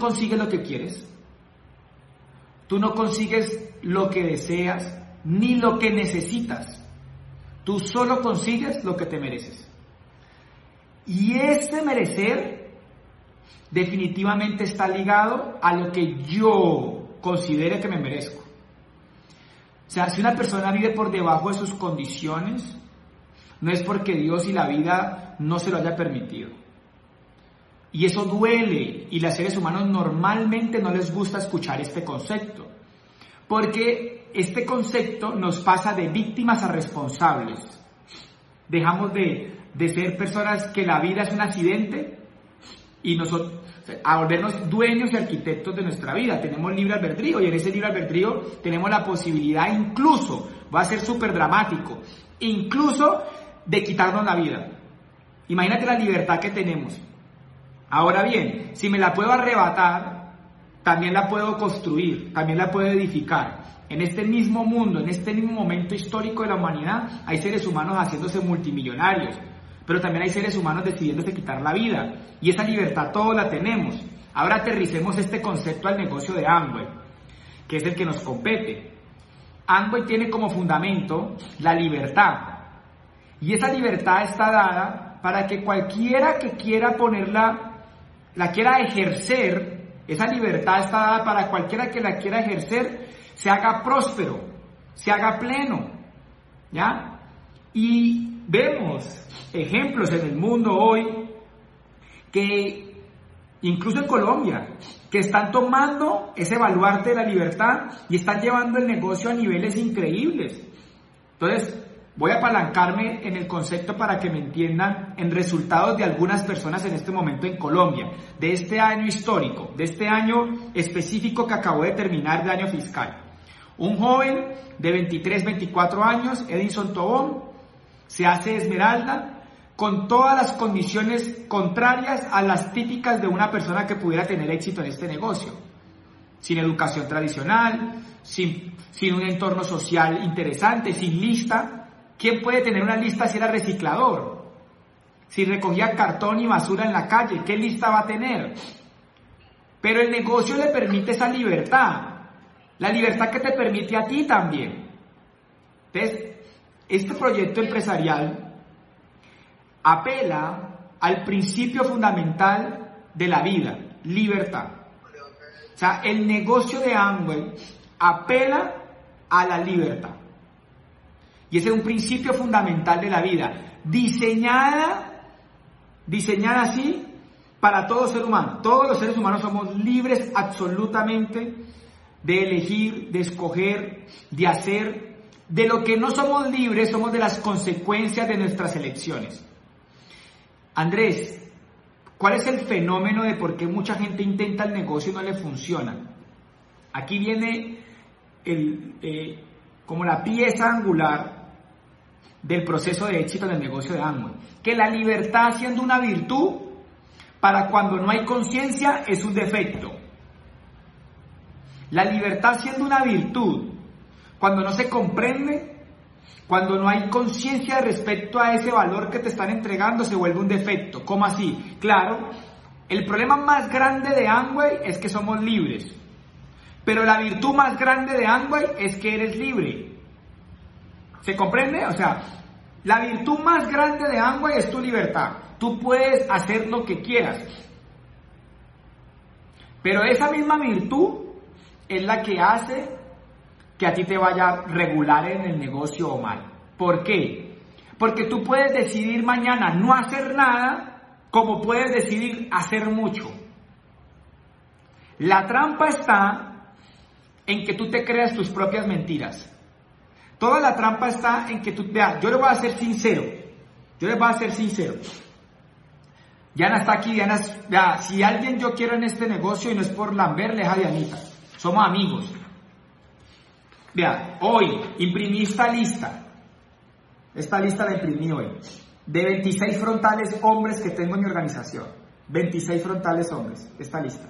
consigues lo que quieres, tú no consigues lo que deseas, ni lo que necesitas. Tú solo consigues lo que te mereces. Y ese merecer definitivamente está ligado a lo que yo considere que me merezco. O sea, si una persona vive por debajo de sus condiciones, no es porque Dios y la vida no se lo haya permitido. Y eso duele y los seres humanos normalmente no les gusta escuchar este concepto. Porque este concepto nos pasa de víctimas a responsables. Dejamos de, de ser personas que la vida es un accidente y nosotros a volvernos dueños y arquitectos de nuestra vida. Tenemos libre albedrío y en ese libre albedrío tenemos la posibilidad incluso, va a ser súper dramático, incluso de quitarnos la vida. Imagínate la libertad que tenemos. Ahora bien, si me la puedo arrebatar, también la puedo construir, también la puedo edificar. En este mismo mundo, en este mismo momento histórico de la humanidad, hay seres humanos haciéndose multimillonarios, pero también hay seres humanos decidiéndose quitar la vida. Y esa libertad todos la tenemos. Ahora aterricemos este concepto al negocio de Amway, que es el que nos compete. Amway tiene como fundamento la libertad. Y esa libertad está dada para que cualquiera que quiera ponerla la quiera ejercer, esa libertad está dada para cualquiera que la quiera ejercer, se haga próspero, se haga pleno, ¿ya? Y vemos ejemplos en el mundo hoy que, incluso en Colombia, que están tomando ese baluarte de la libertad y están llevando el negocio a niveles increíbles. Entonces, Voy a apalancarme en el concepto para que me entiendan en resultados de algunas personas en este momento en Colombia, de este año histórico, de este año específico que acabó de terminar de año fiscal. Un joven de 23, 24 años, Edison Tobón, se hace esmeralda con todas las condiciones contrarias a las típicas de una persona que pudiera tener éxito en este negocio. Sin educación tradicional, sin, sin un entorno social interesante, sin lista, ¿Quién puede tener una lista si era reciclador? Si recogía cartón y basura en la calle, ¿qué lista va a tener? Pero el negocio le permite esa libertad. La libertad que te permite a ti también. Entonces, este proyecto empresarial apela al principio fundamental de la vida, libertad. O sea, el negocio de Amway apela a la libertad. Y ese es un principio fundamental de la vida, diseñada, diseñada así para todo ser humano. Todos los seres humanos somos libres absolutamente de elegir, de escoger, de hacer. De lo que no somos libres somos de las consecuencias de nuestras elecciones. Andrés, ¿cuál es el fenómeno de por qué mucha gente intenta el negocio y no le funciona? Aquí viene el, eh, como la pieza angular del proceso de éxito en el negocio de Amway. Que la libertad siendo una virtud, para cuando no hay conciencia es un defecto. La libertad siendo una virtud, cuando no se comprende, cuando no hay conciencia respecto a ese valor que te están entregando, se vuelve un defecto. ¿Cómo así? Claro, el problema más grande de Amway es que somos libres. Pero la virtud más grande de Amway es que eres libre. ¿Se comprende? O sea, la virtud más grande de Amway es tu libertad. Tú puedes hacer lo que quieras. Pero esa misma virtud es la que hace que a ti te vaya regular en el negocio o mal. ¿Por qué? Porque tú puedes decidir mañana no hacer nada como puedes decidir hacer mucho. La trampa está en que tú te creas tus propias mentiras. Toda la trampa está en que tú, vea, yo le voy a ser sincero, yo le voy a ser sincero. Diana está aquí, Diana, vea, si alguien yo quiero en este negocio y no es por Lambert, le a Dianita, somos amigos. Vea, hoy imprimí esta lista, esta lista la imprimí hoy, de 26 frontales hombres que tengo en mi organización. 26 frontales hombres, esta lista.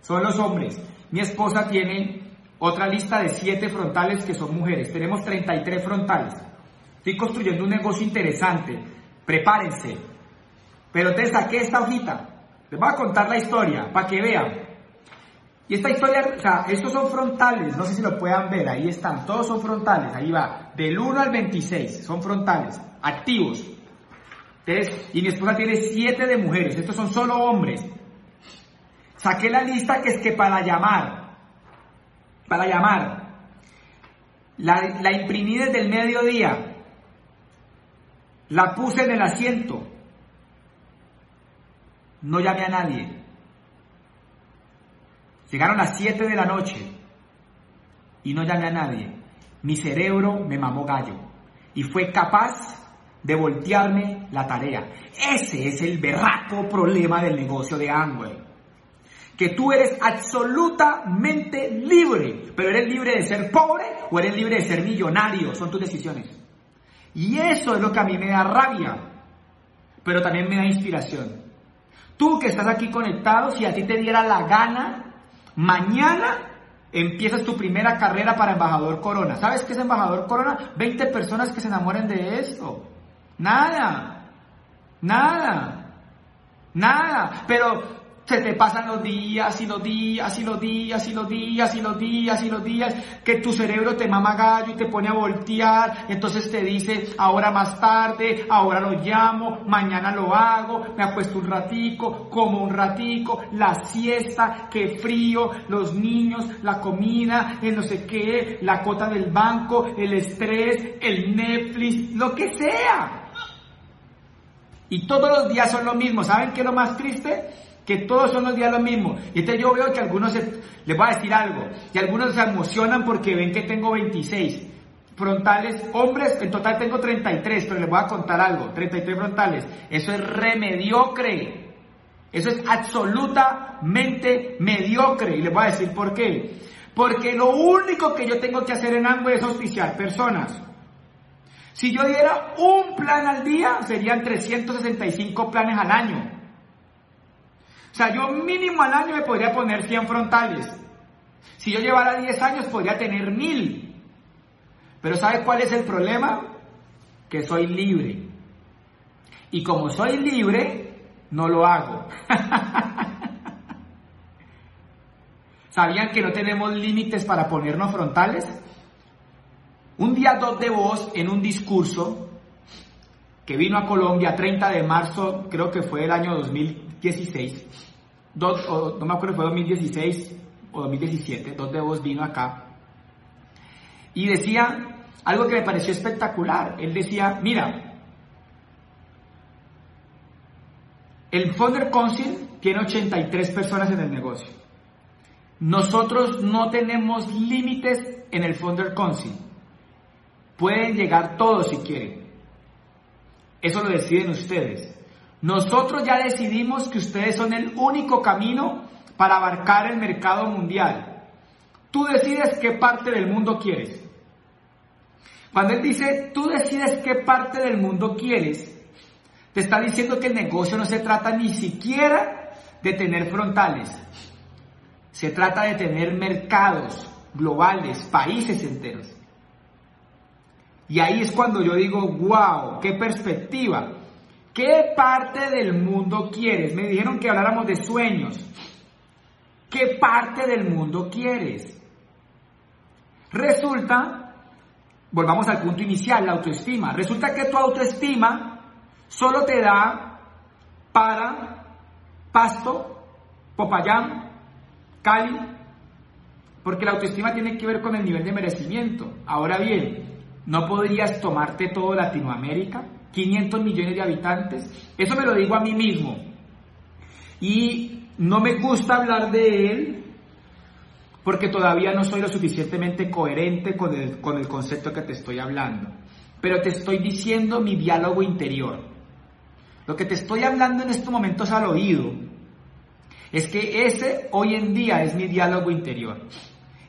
Son los hombres. Mi esposa tiene otra lista de 7 frontales que son mujeres. Tenemos 33 frontales. Estoy construyendo un negocio interesante. Prepárense. Pero te saqué esta hojita. Les voy a contar la historia para que vean. Y esta historia, o sea, estos son frontales, no sé si lo puedan ver, ahí están, todos son frontales, ahí va, del 1 al 26, son frontales, activos. Entonces, y mi esposa tiene 7 de mujeres, estos son solo hombres. Saqué la lista que es que para llamar, para llamar, la, la imprimí desde el mediodía, la puse en el asiento, no llamé a nadie. Llegaron las 7 de la noche y no llamé a nadie. Mi cerebro me mamó gallo y fue capaz de voltearme la tarea. Ese es el berraco problema del negocio de Amway. Que tú eres absolutamente libre, pero eres libre de ser pobre o eres libre de ser millonario, son tus decisiones. Y eso es lo que a mí me da rabia, pero también me da inspiración. Tú que estás aquí conectado, si a ti te diera la gana Mañana empiezas tu primera carrera para embajador corona. ¿Sabes qué es embajador corona? 20 personas que se enamoren de esto. Nada. Nada. Nada. Pero se te pasan los días y los días y los días y los días y los días y los días, que tu cerebro te mama gallo y te pone a voltear, entonces te dice, ahora más tarde, ahora lo llamo, mañana lo hago, me apuesto un ratico, como un ratico, la siesta, qué frío, los niños, la comida, el no sé qué, la cota del banco, el estrés, el Netflix, lo que sea. Y todos los días son lo mismo. ¿Saben qué es lo más triste? Que todos son los días lo mismo. Y entonces yo veo que algunos, les voy a decir algo, y algunos se emocionan porque ven que tengo 26 frontales, hombres, en total tengo 33, pero les voy a contar algo, 33 frontales. Eso es remediocre. Eso es absolutamente mediocre. Y les voy a decir por qué. Porque lo único que yo tengo que hacer en Amway es auspiciar personas. Si yo diera un plan al día, serían 365 planes al año. O sea, yo mínimo al año me podría poner 100 frontales. Si yo llevara 10 años, podría tener 1000. Pero ¿sabe cuál es el problema? Que soy libre. Y como soy libre, no lo hago. ¿Sabían que no tenemos límites para ponernos frontales? Un día dos de voz en un discurso que vino a Colombia 30 de marzo, creo que fue el año 2016, no me acuerdo, fue 2016 o 2017, dos de vos vino acá y decía algo que me pareció espectacular. Él decía, mira, el Founder Council tiene 83 personas en el negocio. Nosotros no tenemos límites en el Founder Council. Pueden llegar todos si quieren. Eso lo deciden ustedes. Nosotros ya decidimos que ustedes son el único camino para abarcar el mercado mundial. Tú decides qué parte del mundo quieres. Cuando él dice, tú decides qué parte del mundo quieres, te está diciendo que el negocio no se trata ni siquiera de tener frontales. Se trata de tener mercados globales, países enteros. Y ahí es cuando yo digo, wow, qué perspectiva. ¿Qué parte del mundo quieres? Me dijeron que habláramos de sueños. ¿Qué parte del mundo quieres? Resulta, volvamos al punto inicial, la autoestima. Resulta que tu autoestima solo te da para Pasto, Popayán, Cali, porque la autoestima tiene que ver con el nivel de merecimiento. Ahora bien, ¿no podrías tomarte todo Latinoamérica? 500 millones de habitantes. Eso me lo digo a mí mismo. Y no me gusta hablar de él porque todavía no soy lo suficientemente coherente con el, con el concepto que te estoy hablando. Pero te estoy diciendo mi diálogo interior. Lo que te estoy hablando en estos momentos al oído es que ese hoy en día es mi diálogo interior.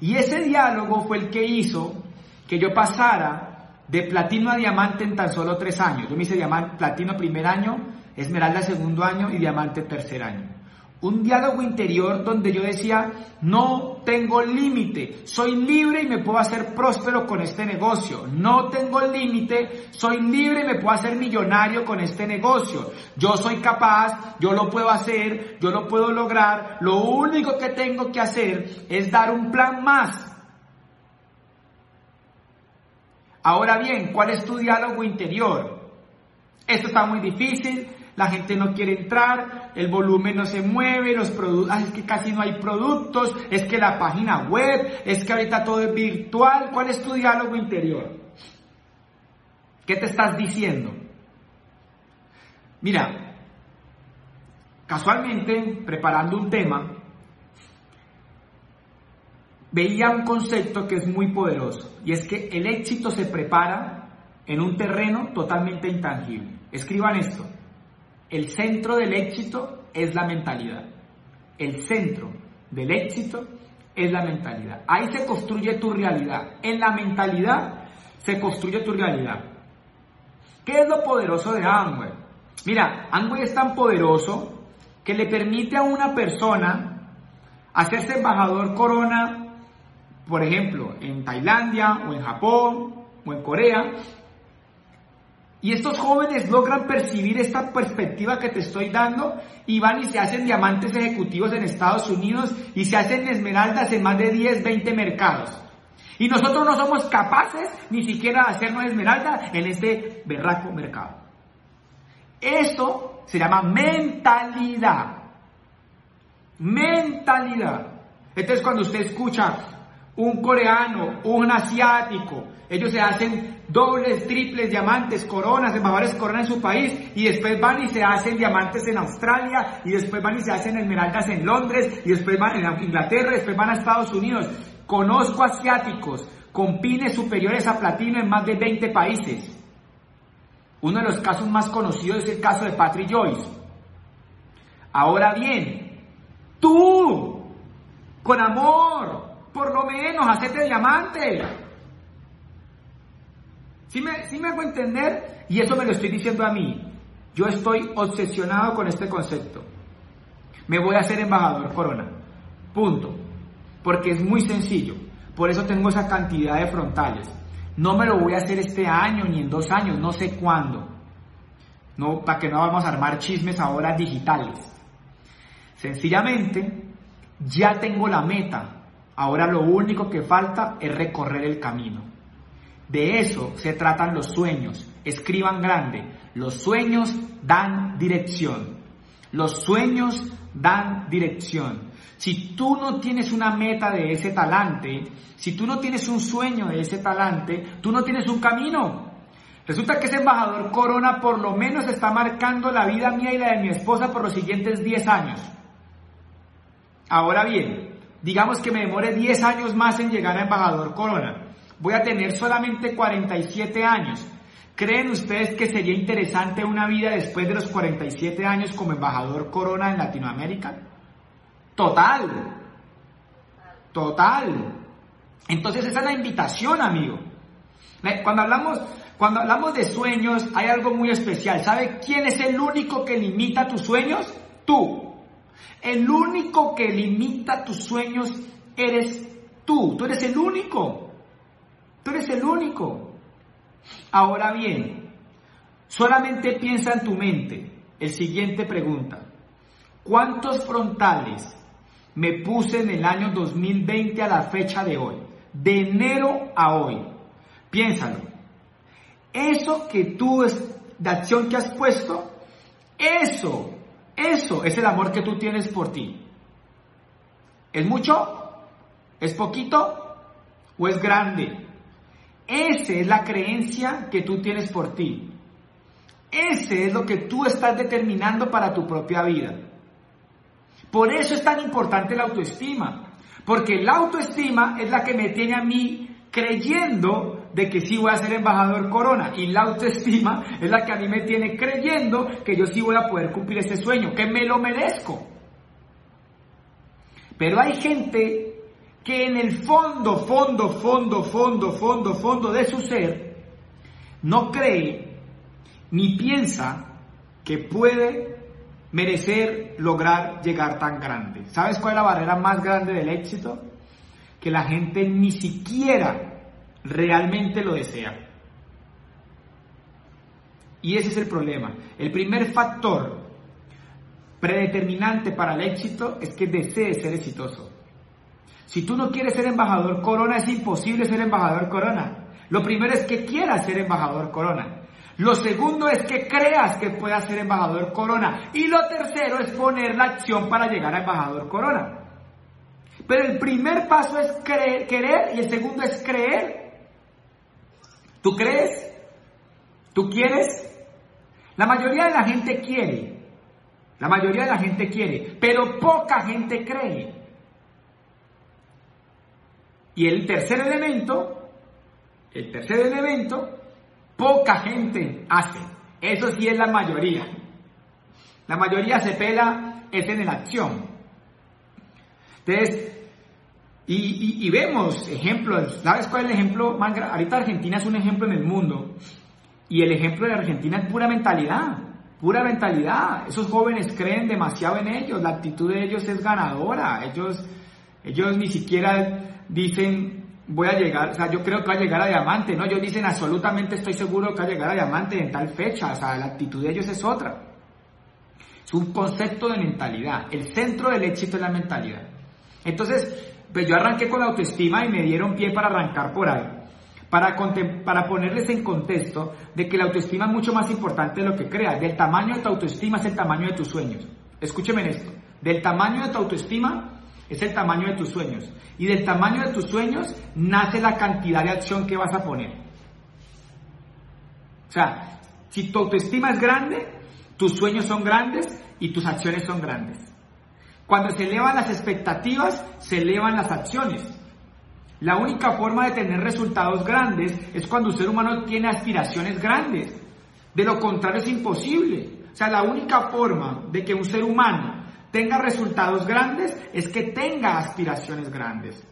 Y ese diálogo fue el que hizo que yo pasara de platino a diamante en tan solo tres años. Yo me hice platino primer año, esmeralda segundo año y diamante tercer año. Un diálogo interior donde yo decía, no tengo límite, soy libre y me puedo hacer próspero con este negocio. No tengo límite, soy libre y me puedo hacer millonario con este negocio. Yo soy capaz, yo lo puedo hacer, yo lo puedo lograr. Lo único que tengo que hacer es dar un plan más. Ahora bien, ¿cuál es tu diálogo interior? Esto está muy difícil, la gente no quiere entrar, el volumen no se mueve, los productos, es que casi no hay productos, es que la página web, es que ahorita todo es virtual. ¿Cuál es tu diálogo interior? ¿Qué te estás diciendo? Mira, casualmente, preparando un tema, veía un concepto que es muy poderoso, y es que el éxito se prepara en un terreno totalmente intangible. Escriban esto. El centro del éxito es la mentalidad. El centro del éxito es la mentalidad. Ahí se construye tu realidad. En la mentalidad se construye tu realidad. ¿Qué es lo poderoso de Amway? Mira, Amway es tan poderoso que le permite a una persona hacerse embajador corona, por ejemplo, en Tailandia o en Japón o en Corea, y estos jóvenes logran percibir esta perspectiva que te estoy dando y van y se hacen diamantes ejecutivos en Estados Unidos y se hacen esmeraldas en más de 10, 20 mercados. Y nosotros no somos capaces ni siquiera de hacernos esmeralda en este berraco mercado. Esto se llama mentalidad. Mentalidad. Entonces cuando usted escucha un coreano, un asiático, ellos se hacen dobles, triples, diamantes, coronas, embajadores coronas en su país y después van y se hacen diamantes en Australia y después van y se hacen esmeraldas en Londres y después van a Inglaterra y después van a Estados Unidos. Conozco asiáticos con pines superiores a platino en más de 20 países. Uno de los casos más conocidos es el caso de Patrick Joyce. Ahora bien, tú, con amor, por lo menos, hacete diamante. ¿Sí me, ¿Sí me hago entender? Y eso me lo estoy diciendo a mí. Yo estoy obsesionado con este concepto. Me voy a hacer embajador corona. Punto. Porque es muy sencillo. Por eso tengo esa cantidad de frontales. No me lo voy a hacer este año ni en dos años, no sé cuándo. No, para que no vamos a armar chismes ahora digitales. Sencillamente, ya tengo la meta. Ahora lo único que falta es recorrer el camino. De eso se tratan los sueños. Escriban grande. Los sueños dan dirección. Los sueños dan dirección. Si tú no tienes una meta de ese talante, si tú no tienes un sueño de ese talante, tú no tienes un camino. Resulta que ese embajador Corona por lo menos está marcando la vida mía y la de mi esposa por los siguientes 10 años. Ahora bien, digamos que me demore 10 años más en llegar a embajador Corona voy a tener solamente 47 años. ¿Creen ustedes que sería interesante una vida después de los 47 años como embajador corona en Latinoamérica? Total. Total. Entonces esa es la invitación, amigo. Cuando hablamos, cuando hablamos de sueños, hay algo muy especial. ¿Sabe quién es el único que limita tus sueños? Tú. El único que limita tus sueños eres tú. Tú eres el único. Tú eres el único. Ahora bien, solamente piensa en tu mente. El siguiente pregunta. ¿Cuántos frontales me puse en el año 2020 a la fecha de hoy? De enero a hoy. Piénsalo. Eso que tú, de acción que has puesto, eso, eso es el amor que tú tienes por ti. ¿Es mucho? ¿Es poquito? ¿O es grande? Esa es la creencia que tú tienes por ti. Ese es lo que tú estás determinando para tu propia vida. Por eso es tan importante la autoestima. Porque la autoestima es la que me tiene a mí creyendo de que sí voy a ser embajador corona. Y la autoestima es la que a mí me tiene creyendo que yo sí voy a poder cumplir ese sueño, que me lo merezco. Pero hay gente que en el fondo, fondo, fondo, fondo, fondo, fondo de su ser, no cree ni piensa que puede merecer lograr llegar tan grande. ¿Sabes cuál es la barrera más grande del éxito? Que la gente ni siquiera realmente lo desea. Y ese es el problema. El primer factor predeterminante para el éxito es que desees ser exitoso. Si tú no quieres ser embajador corona, es imposible ser embajador corona. Lo primero es que quieras ser embajador corona. Lo segundo es que creas que puedas ser embajador corona. Y lo tercero es poner la acción para llegar a embajador corona. Pero el primer paso es creer, querer y el segundo es creer. ¿Tú crees? ¿Tú quieres? La mayoría de la gente quiere. La mayoría de la gente quiere, pero poca gente cree. Y el tercer elemento, el tercer elemento poca gente hace. Eso sí es la mayoría. La mayoría se pela es en la acción. Entonces, y, vemos ejemplos. ¿Sabes cuál es el ejemplo? Ahorita Argentina es un ejemplo en el mundo. Y el ejemplo de Argentina es pura mentalidad. Pura mentalidad. Esos jóvenes creen demasiado en ellos. La actitud de ellos es ganadora. Ellos, ellos ni siquiera dicen voy a llegar, o sea, yo creo que va a llegar a diamante, ¿no? Ellos dicen absolutamente estoy seguro que va a llegar a diamante en tal fecha, o sea, la actitud de ellos es otra. Es un concepto de mentalidad. El centro del éxito es la mentalidad. Entonces, pues yo arranqué con la autoestima y me dieron pie para arrancar por ahí. Para, para ponerles en contexto de que la autoestima es mucho más importante de lo que creas. Del tamaño de tu autoestima es el tamaño de tus sueños. Escúcheme esto. Del tamaño de tu autoestima es el tamaño de tus sueños. Y del tamaño de tus sueños nace la cantidad de acción que vas a poner. O sea, si tu autoestima es grande, tus sueños son grandes y tus acciones son grandes. Cuando se elevan las expectativas, se elevan las acciones. La única forma de tener resultados grandes es cuando un ser humano tiene aspiraciones grandes. De lo contrario es imposible. O sea, la única forma de que un ser humano tenga resultados grandes es que tenga aspiraciones grandes.